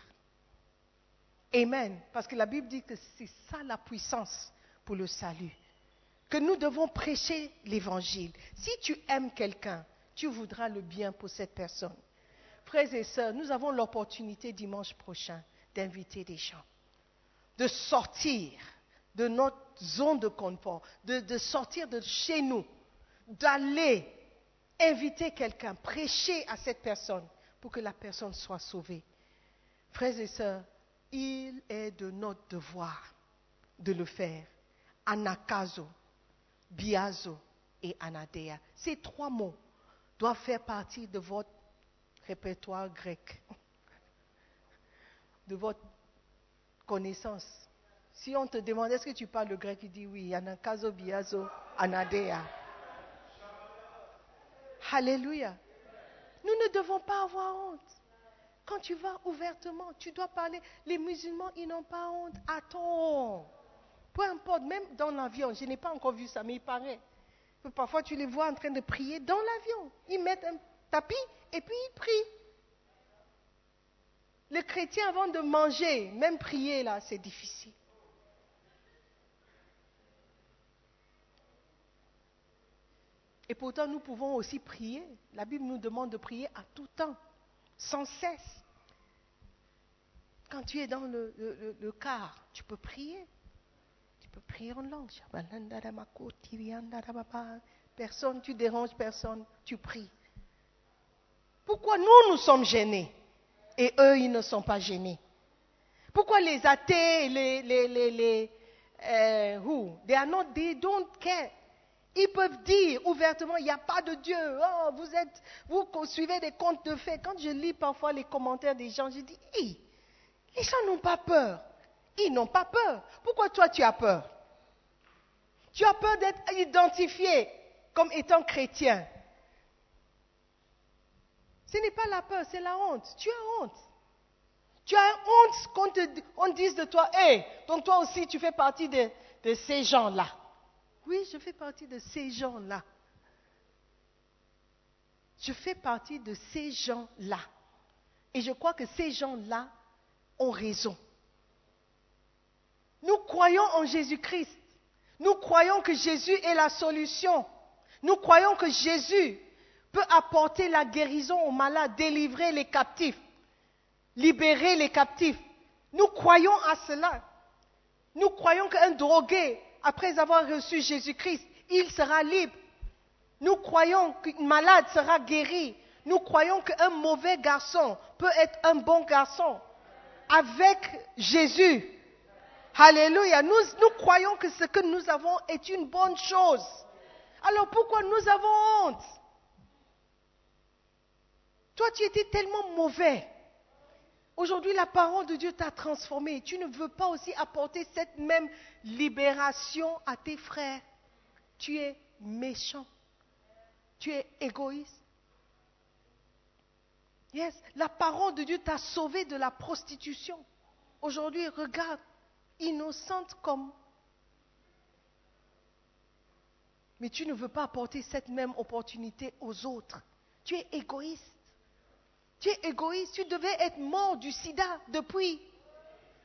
Amen. Parce que la Bible dit que c'est ça la puissance pour le salut. Que nous devons prêcher l'évangile. Si tu aimes quelqu'un, tu voudras le bien pour cette personne. Frères et sœurs, nous avons l'opportunité dimanche prochain d'inviter des gens, de sortir de notre zone de confort, de, sortir de chez nous, d'aller inviter quelqu'un, prêcher à cette personne pour que la personne soit sauvée. Frères et sœurs, il est de notre devoir de le faire. Anakazo, biazo et anadea. Ces trois mots doivent faire partie de votre répertoire grec, de votre connaissance. Si on te demande est-ce que tu parles le grec, tu dis oui, anakazo, biazo, anadea. Alléluia. Nous ne devons pas avoir honte. Quand tu vas ouvertement, tu dois parler. Les musulmans, ils n'ont pas honte. Attends. Peu importe, même dans l'avion, je n'ai pas encore vu ça, mais il paraît. Parfois, tu les vois en train de prier dans l'avion. Ils mettent un tapis et puis ils prient. Les chrétiens, avant de manger, même prier, là, c'est difficile. Et pourtant, nous pouvons aussi prier. La Bible nous demande de prier à tout temps, sans cesse. Quand tu es dans le, le- car, tu peux prier. Tu peux prier en langue. Personne, tu déranges personne, tu pries. Pourquoi nous, nous sommes gênés? Et eux, ils ne sont pas gênés Pourquoi les athées, les... les, les, les euh, who? They are not, they. Ils peuvent dire ouvertement, il n'y a pas de Dieu. Oh, vous suivez des contes de fées. Quand je lis parfois les commentaires des gens, je dis, Hi, les gens n'ont pas peur. Ils n'ont pas peur. Pourquoi toi tu as peur? Tu as peur d'être identifié comme étant chrétien. Ce n'est pas la peur, c'est la honte. Tu as honte. Tu as honte qu'on on dise de toi, hé, donc toi aussi tu fais partie de, de ces gens-là. Oui, je fais partie de ces gens-là. Je fais partie de ces gens-là. Et je crois que ces gens-là ont raison. Nous croyons en Jésus-Christ. Nous croyons que Jésus est la solution. Nous croyons que Jésus peut apporter la guérison aux malades, délivrer les captifs, libérer les captifs. Nous croyons à cela. Nous croyons qu'un drogué, après avoir reçu Jésus-Christ, il sera libre. Nous croyons qu'une malade sera guérie. Nous croyons qu'un mauvais garçon peut être un bon garçon. Avec Jésus. Alléluia. Nous, nous croyons que ce que nous avons est une bonne chose. Alors pourquoi nous avons honte? Toi, tu étais tellement mauvais. Aujourd'hui, la parole de Dieu t'a transformé. Tu ne veux pas aussi apporter cette même libération à tes frères. Tu es méchant. Tu es égoïste. Yes, la parole de Dieu t'a sauvé de la prostitution. Aujourd'hui, regarde, innocente comme. Mais tu ne veux pas apporter cette même opportunité aux autres. Tu es égoïste. Tu es égoïste. Tu devais être mort du sida depuis.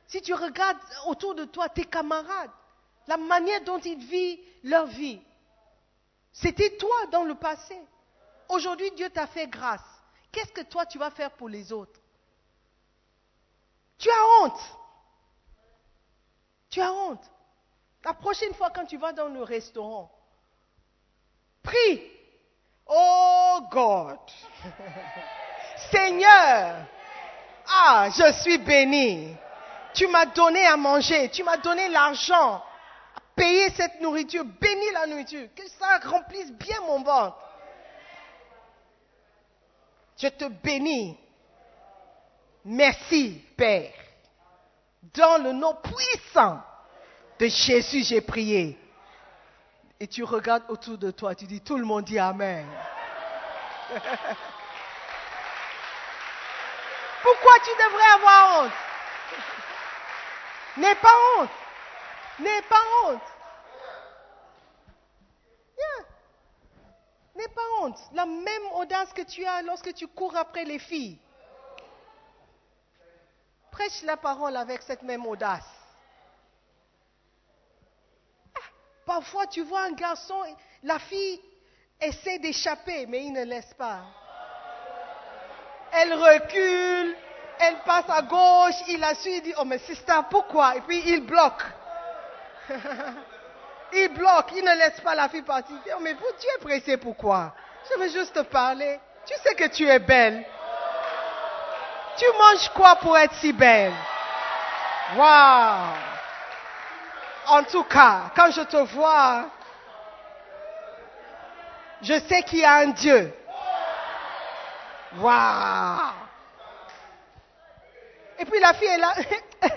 Si tu regardes autour de toi tes camarades, la manière dont ils vivent leur vie, c'était toi dans le passé. Aujourd'hui, Dieu t'a fait grâce. Qu'est-ce que toi tu vas faire pour les autres? Tu as honte. Tu as honte. La prochaine fois quand tu vas dans le restaurant, prie. Oh God. [LAUGHS] Seigneur, ah, je suis béni. Tu m'as donné à manger, tu m'as donné l'argent à payer cette nourriture. Bénis la nourriture, que ça remplisse bien mon ventre. Je te bénis. Merci, Père. Dans le nom puissant de Jésus, j'ai prié. Et tu regardes autour de toi, tu dis, tout le monde dit Amen. [LAUGHS] Pourquoi tu devrais avoir honte? N'aie pas honte. N'aie pas honte. N'aie pas honte. La même audace que tu as lorsque tu cours après les filles. Prêche la parole avec cette même audace. Ah, Parfois, tu vois un garçon, la fille essaie d'échapper, mais il ne laisse pas. Elle recule, elle passe à gauche, il la suit, il dit, oh mais sister, pourquoi? Et puis il bloque. [LAUGHS] il bloque, il ne laisse pas la fille partir. Oh mais vous, tu es pressé pourquoi? Je veux juste te parler. Tu sais que tu es belle. Tu manges quoi pour être si belle? Waouh En tout cas, quand je te vois, je sais qu'il y a un Dieu. Et puis la fille est là, [LAUGHS]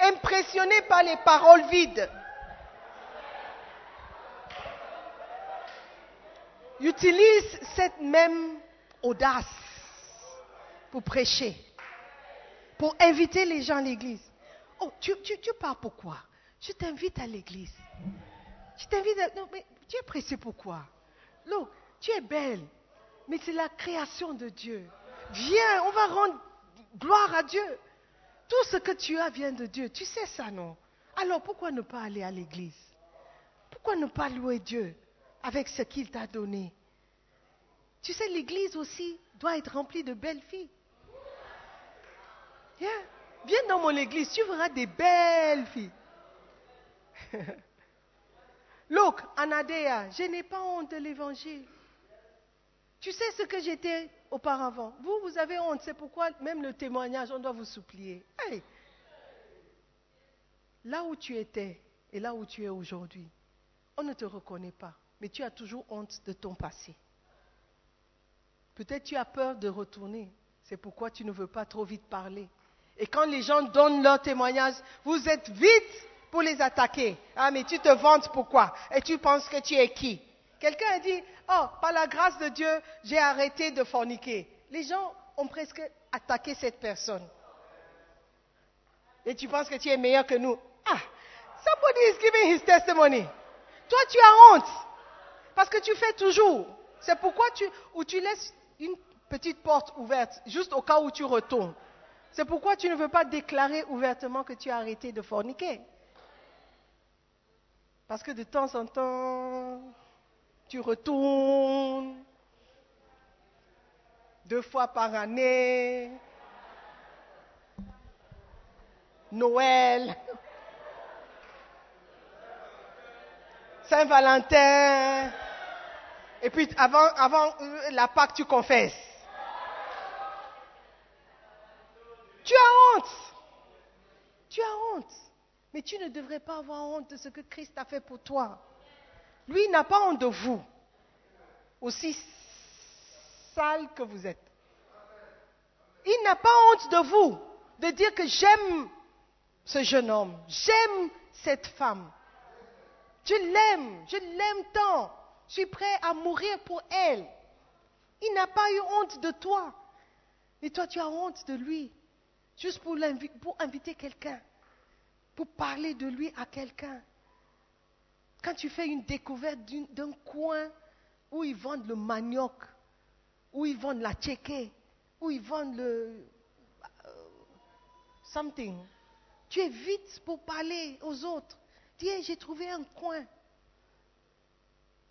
impressionnée par les paroles vides. Utilise cette même audace pour prêcher, pour inviter les gens à l'église. Oh, tu, tu, tu pars pourquoi Je t'invite à l'église. Je t'invite à... Non, mais tu es pressé pourquoi Look, tu es belle, mais c'est la création de Dieu. Viens, on va rendre gloire à Dieu. Tout ce que tu as vient de Dieu. Tu sais ça, non? Alors pourquoi ne pas aller à l'église? Pourquoi ne pas louer Dieu avec ce qu'il t'a donné? Tu sais, l'église aussi doit être remplie de belles filles. Yeah. Viens dans mon église, tu verras des belles filles. [LAUGHS] Look, Anadea, je n'ai pas honte de l'évangile. Tu sais ce que j'étais auparavant. Vous, vous avez honte. C'est pourquoi même le témoignage, on doit vous supplier. Là où tu étais et là où tu es aujourd'hui, on ne te reconnaît pas. Mais tu as toujours honte de ton passé. Peut-être tu as peur de retourner. C'est pourquoi tu ne veux pas trop vite parler. Et quand les gens donnent leur témoignage, vous êtes vite pour les attaquer. Ah, mais tu te vantes pourquoi? Et tu penses que tu es qui? Quelqu'un a dit, oh, par la grâce de Dieu, j'ai arrêté de forniquer. Les gens ont presque attaqué cette personne. Et tu penses que tu es meilleur que nous. Ah, somebody is giving his testimony. Toi, tu as honte. Parce que tu fais toujours. C'est pourquoi tu, ou tu laisses une petite porte ouverte, juste au cas où tu retournes. C'est pourquoi tu ne veux pas déclarer ouvertement que tu as arrêté de forniquer. Parce que de temps en temps, tu retournes deux fois par année, Noël, Saint-Valentin, et puis avant, euh, la Pâque, tu confesses. Tu as honte. Tu as honte. Mais tu ne devrais pas avoir honte de ce que Christ a fait pour toi. Lui n'a pas honte de vous, aussi sale que vous êtes. Il n'a pas honte de vous, de dire que j'aime ce jeune homme, j'aime cette femme. Je l'aime, je l'aime tant. Je suis prêt à mourir pour elle. Il n'a pas eu honte de toi. Et toi, tu as honte de lui. Juste pour, pour inviter quelqu'un. Pour parler de lui à quelqu'un. Quand tu fais une découverte d'un coin où ils vendent le manioc, où ils vendent la tchéké, où ils vendent le euh, something, tu es vite pour parler aux autres. Dis, j'ai trouvé un coin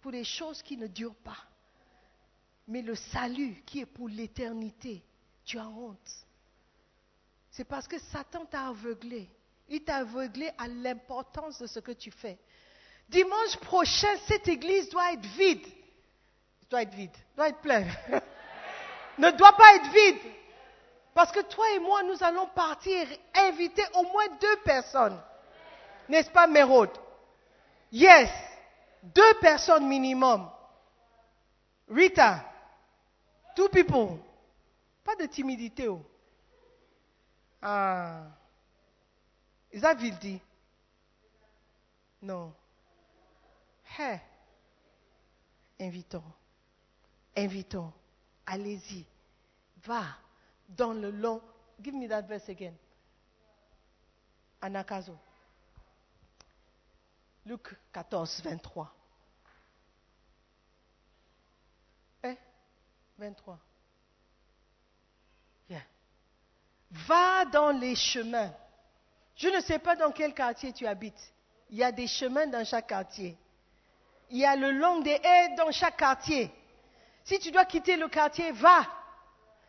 pour les choses qui ne durent pas. Mais le salut qui est pour l'éternité, tu as honte. C'est parce que Satan t'a aveuglé. Il t'a aveuglé à l'importance de ce que tu fais. Dimanche prochain, cette église doit être vide. Doit être vide, doit être pleine. [LAUGHS] ne doit pas être vide. Parce que toi et moi, nous allons partir inviter au moins deux personnes. N'est-ce pas, Mérode? Yes. Deux personnes minimum. Rita. Two people. Pas de timidité. Oh. Ah. Is that Vildi? Non. Hey. Invitons. Invitons. Allez-y. Va dans le long. Give me that verse again. Anakazo. Luc 14, 23. Eh? 23. Yeah. Va dans les chemins. Je ne sais pas dans quel quartier tu habites. Il y a des chemins dans chaque quartier. Il y a le long des haies dans chaque quartier. Si tu dois quitter le quartier, va.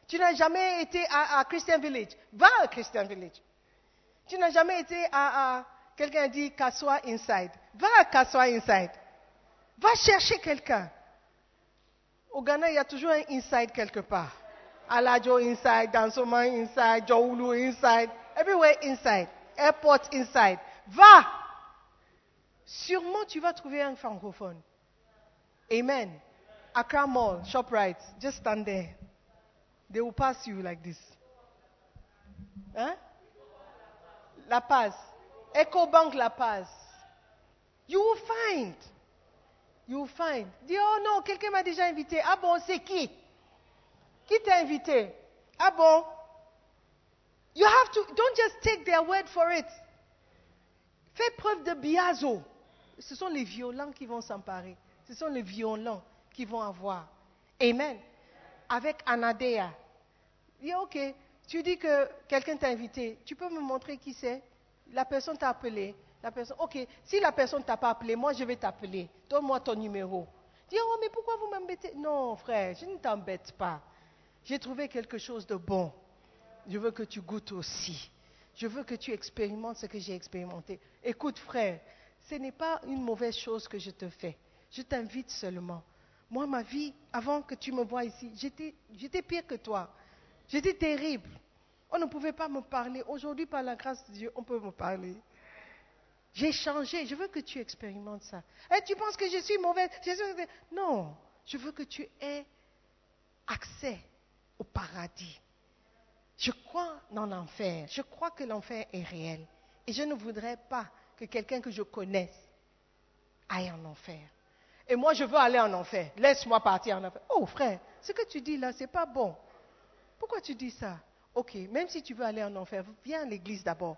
Tu n'as jamais été à, Christian Village. Va à Christian Village. Tu n'as jamais été à, quelqu'un dit Kassoa Inside. Va à Kassoa Inside. Va chercher quelqu'un. Au Ghana, il y a toujours un inside quelque part. Alajo inside, Dansoma inside, Joulu inside, everywhere inside, airport inside. Va! Sûrement tu vas trouver un francophone. Amen. Accra Mall, ShopRite, just stand there. They will pass you like this. Hein? La Paz. EcoBank La Paz. You will find. You will find. Dis, oh non, quelqu'un m'a déjà invité. Ah bon, c'est qui? Qui t'a invité? Ah bon? You have to, don't just take their word for it. Fais preuve de biazo. Ce sont les violents qui vont s'emparer. Ce sont les violents qui vont avoir. Amen avec Anadea. Dis, ok, tu dis que quelqu'un t'a invité, tu peux me montrer qui c'est? La personne t'a appelé. La personne, ok, si la personne t'a pas appelé, moi je vais t'appeler. Donne-moi ton numéro. Dis, oh, mais pourquoi vous m'embêtez? Non, frère, je ne t'embête pas. J'ai trouvé quelque chose de bon. je veux que tu goûtes aussi. Je veux que tu expérimentes ce que j'ai expérimenté. Écoute, frère, ce n'est pas une mauvaise chose que je te fais. Je t'invite seulement. Moi, ma vie, avant que tu me vois ici, j'étais pire que toi. J'étais terrible. On ne pouvait pas me parler. Aujourd'hui, par la grâce de Dieu, on peut me parler. J'ai changé. Je veux que tu expérimentes ça. Et tu penses que je suis mauvaise Non. Je veux que tu aies accès au paradis. Je crois dans l'enfer. Je crois que l'enfer est réel. Et je ne voudrais pas que quelqu'un que je connaisse aille en enfer. Et moi, je veux aller en enfer. Laisse-moi partir en enfer. Oh, frère, ce que tu dis là, c'est pas bon. Pourquoi tu dis ça? Ok, même si tu veux aller en enfer, viens à l'église d'abord.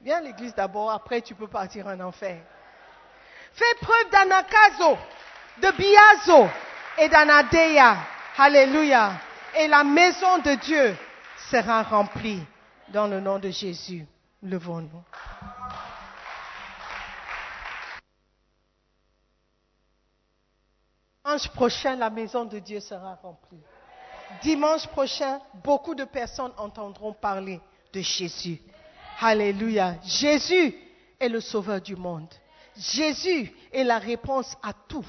Viens à l'église d'abord, après tu peux partir en enfer. Fais preuve d'anakazo, de biazo et d'anadeya. Alléluia. Et la maison de Dieu sera remplie dans le nom de Jésus. Levons-nous. Dimanche prochain, la maison de Dieu sera remplie. Dimanche prochain, beaucoup de personnes entendront parler de Jésus. Alléluia. Jésus est le sauveur du monde. Jésus est la réponse à toute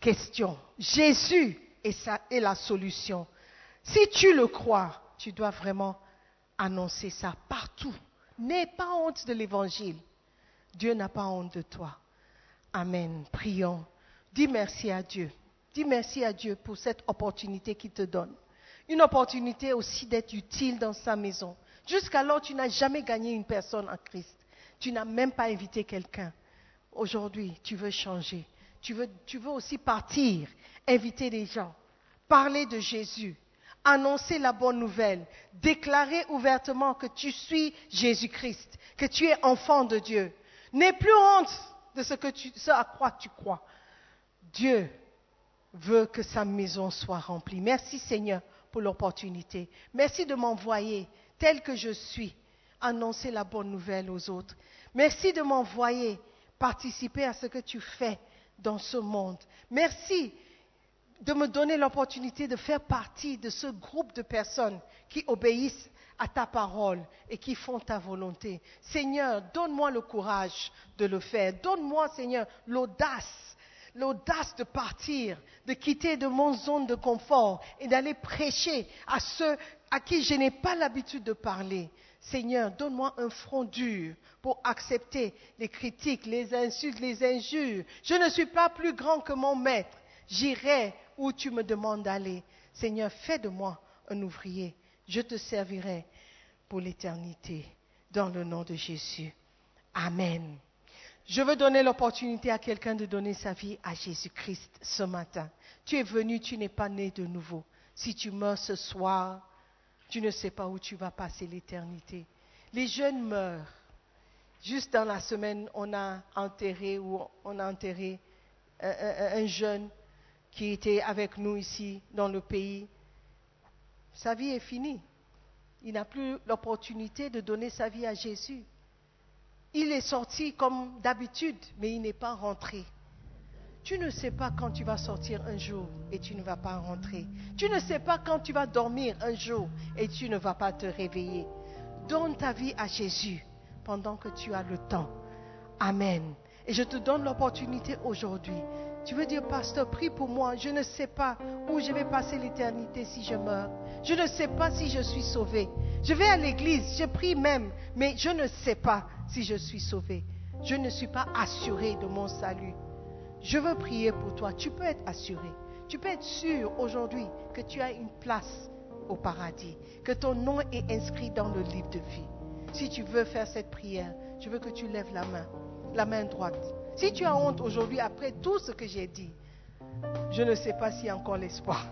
question. Jésus est, est la solution. Si tu le crois, tu dois vraiment annoncer ça partout. N'aie pas honte de l'évangile. Dieu n'a pas honte de toi. Amen. Prions. Dis merci à Dieu. Dis merci à Dieu pour cette opportunité qu'il te donne. Une opportunité aussi d'être utile dans sa maison. Jusqu'alors, tu n'as jamais gagné une personne en Christ. Tu n'as même pas invité quelqu'un. Aujourd'hui, tu veux changer. Tu veux, aussi partir, inviter des gens, parler de Jésus, annoncer la bonne nouvelle, déclarer ouvertement que tu suis Jésus-Christ, que tu es enfant de Dieu. N'aie plus honte de ce, que tu, ce à quoi tu crois. Dieu veut que sa maison soit remplie. Merci Seigneur pour l'opportunité. Merci de m'envoyer tel que je suis, annoncer la bonne nouvelle aux autres. Merci de m'envoyer participer à ce que tu fais dans ce monde. Merci de me donner l'opportunité de faire partie de ce groupe de personnes qui obéissent à ta parole et qui font ta volonté. Seigneur, donne-moi le courage de le faire. Donne-moi, Seigneur, l'audace, l'audace de partir, de quitter de mon zone de confort et d'aller prêcher à ceux à qui je n'ai pas l'habitude de parler. Seigneur, donne-moi un front dur pour accepter les critiques, les insultes, les injures. Je ne suis pas plus grand que mon maître. J'irai où tu me demandes d'aller. Seigneur, fais de moi un ouvrier. Je te servirai pour l'éternité. Dans le nom de Jésus. Amen. Je veux donner l'opportunité à quelqu'un de donner sa vie à Jésus-Christ ce matin. Tu es venu, tu n'es pas né de nouveau. Si tu meurs ce soir, tu ne sais pas où tu vas passer l'éternité. Les jeunes meurent. Juste dans la semaine, on a enterré ou on a enterré un, un- un jeune qui était avec nous ici dans le pays. Sa vie est finie. Il n'a plus l'opportunité de donner sa vie à Jésus. Il est sorti comme d'habitude, mais il n'est pas rentré. Tu ne sais pas quand tu vas sortir un jour et tu ne vas pas rentrer. Tu ne sais pas quand tu vas dormir un jour et tu ne vas pas te réveiller. Donne ta vie à Jésus pendant que tu as le temps. Amen. Et je te donne l'opportunité aujourd'hui. Tu veux dire, pasteur, prie pour moi. Je ne sais pas où je vais passer l'éternité si je meurs. Je ne sais pas si je suis sauvé. Je vais à l'église, je prie même, mais je ne sais pas si je suis sauvé. Je ne suis pas assuré de mon salut. Je veux prier pour toi. Tu peux être assuré. Tu peux être sûr aujourd'hui que tu as une place au paradis, que ton nom est inscrit dans le livre de vie. Si tu veux faire cette prière, je veux que tu lèves la main, la main droite. Si tu as honte aujourd'hui après tout ce que j'ai dit, je ne sais pas s'il y a encore l'espoir.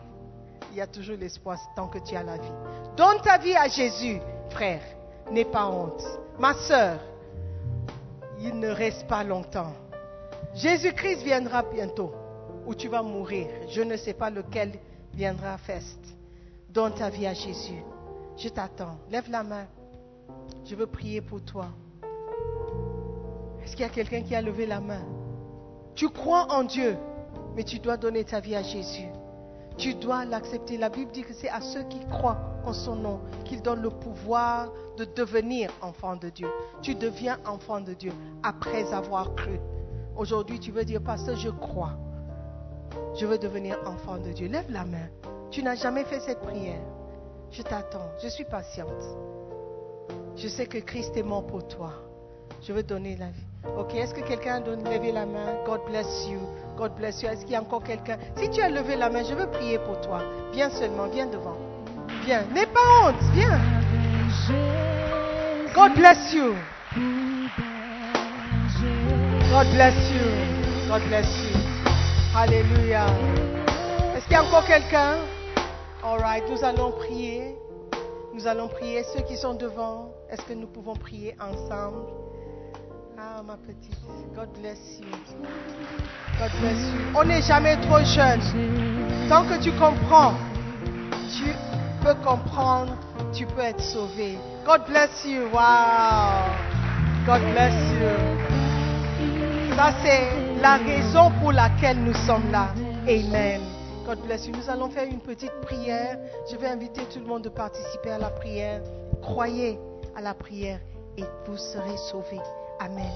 Il y a toujours l'espoir tant que tu as la vie. Donne ta vie à Jésus, frère. N'aie pas honte. Ma sœur, il ne reste pas longtemps. Jésus-Christ viendra bientôt, où tu vas mourir. Je ne sais pas lequel viendra first. Donne ta vie à Jésus. Je t'attends. Lève la main. Je veux prier pour toi. Est-ce qu'il y a quelqu'un qui a levé la main? Tu crois en Dieu, mais tu dois donner ta vie à Jésus. Tu dois l'accepter. La Bible dit que c'est à ceux qui croient en son nom, qu'il donne le pouvoir de devenir enfant de Dieu. Tu deviens enfant de Dieu après avoir cru. Aujourd'hui, tu veux dire, pasteur, je crois. Je veux devenir enfant de Dieu. Lève la main. Tu n'as jamais fait cette prière. Je t'attends. Je suis patiente. Je sais que Christ est mort pour toi. Je veux donner la vie. Ok, est-ce que quelqu'un a donné- levé la main? God bless you. God bless you. Est-ce qu'il y a encore quelqu'un? Si tu as levé la main, je veux prier pour toi. Viens seulement, viens devant. Viens. N'aie pas honte. Viens. God bless you. God bless you. God bless you. Alléluia. Est-ce qu'il y a encore quelqu'un? All right, nous allons prier. Nous allons prier. Ceux qui sont devant, est-ce que nous pouvons prier ensemble? Ah, ma petite. God bless you. God bless you. On n'est jamais trop jeune. Tant que tu comprends, tu peux comprendre, tu peux être sauvé. God bless you. Wow. God bless you. Ça, c'est la raison pour laquelle nous sommes là. Amen. God bless you. Nous allons faire une petite prière. Je vais inviter tout le monde de participer à la prière. Croyez à la prière et vous serez sauvés. Amen.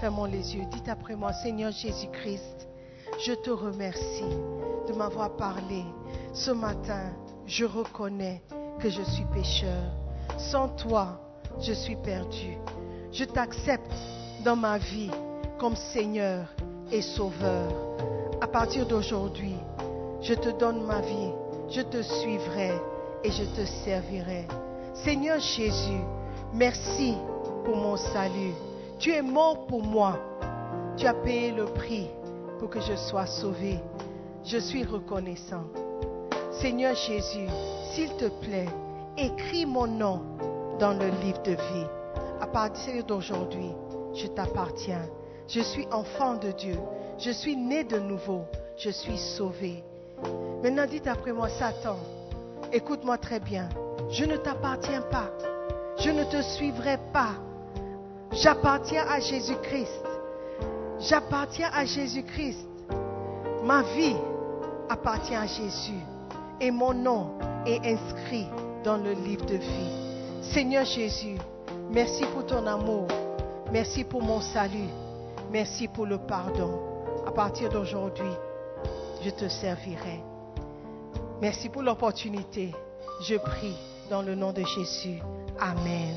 Fermons les yeux. Dites après moi, Seigneur Jésus-Christ, je te remercie de m'avoir parlé. Ce matin, je reconnais que je suis pécheur. Sans toi, je suis perdu. Je t'accepte dans ma vie comme Seigneur et Sauveur. À partir d'aujourd'hui, je te donne ma vie, je te suivrai et je te servirai. Seigneur Jésus, merci pour mon salut. Tu es mort pour moi. Tu as payé le prix pour que je sois sauvé. Je suis reconnaissant. Seigneur Jésus, s'il te plaît, écris mon nom dans le livre de vie. À partir d'aujourd'hui, je t'appartiens. Je suis enfant de Dieu. Je suis né de nouveau. Je suis sauvé. Maintenant, dites après moi, Satan, écoute-moi très bien. Je ne t'appartiens pas. Je ne te suivrai pas. J'appartiens à Jésus-Christ. J'appartiens à Jésus-Christ. Ma vie appartient à Jésus. Et mon nom est inscrit dans le livre de vie. Seigneur Jésus, merci pour ton amour. Merci pour mon salut. Merci pour le pardon. À partir d'aujourd'hui, je te servirai. Merci pour l'opportunité. Je prie dans le nom de Jésus. Amen.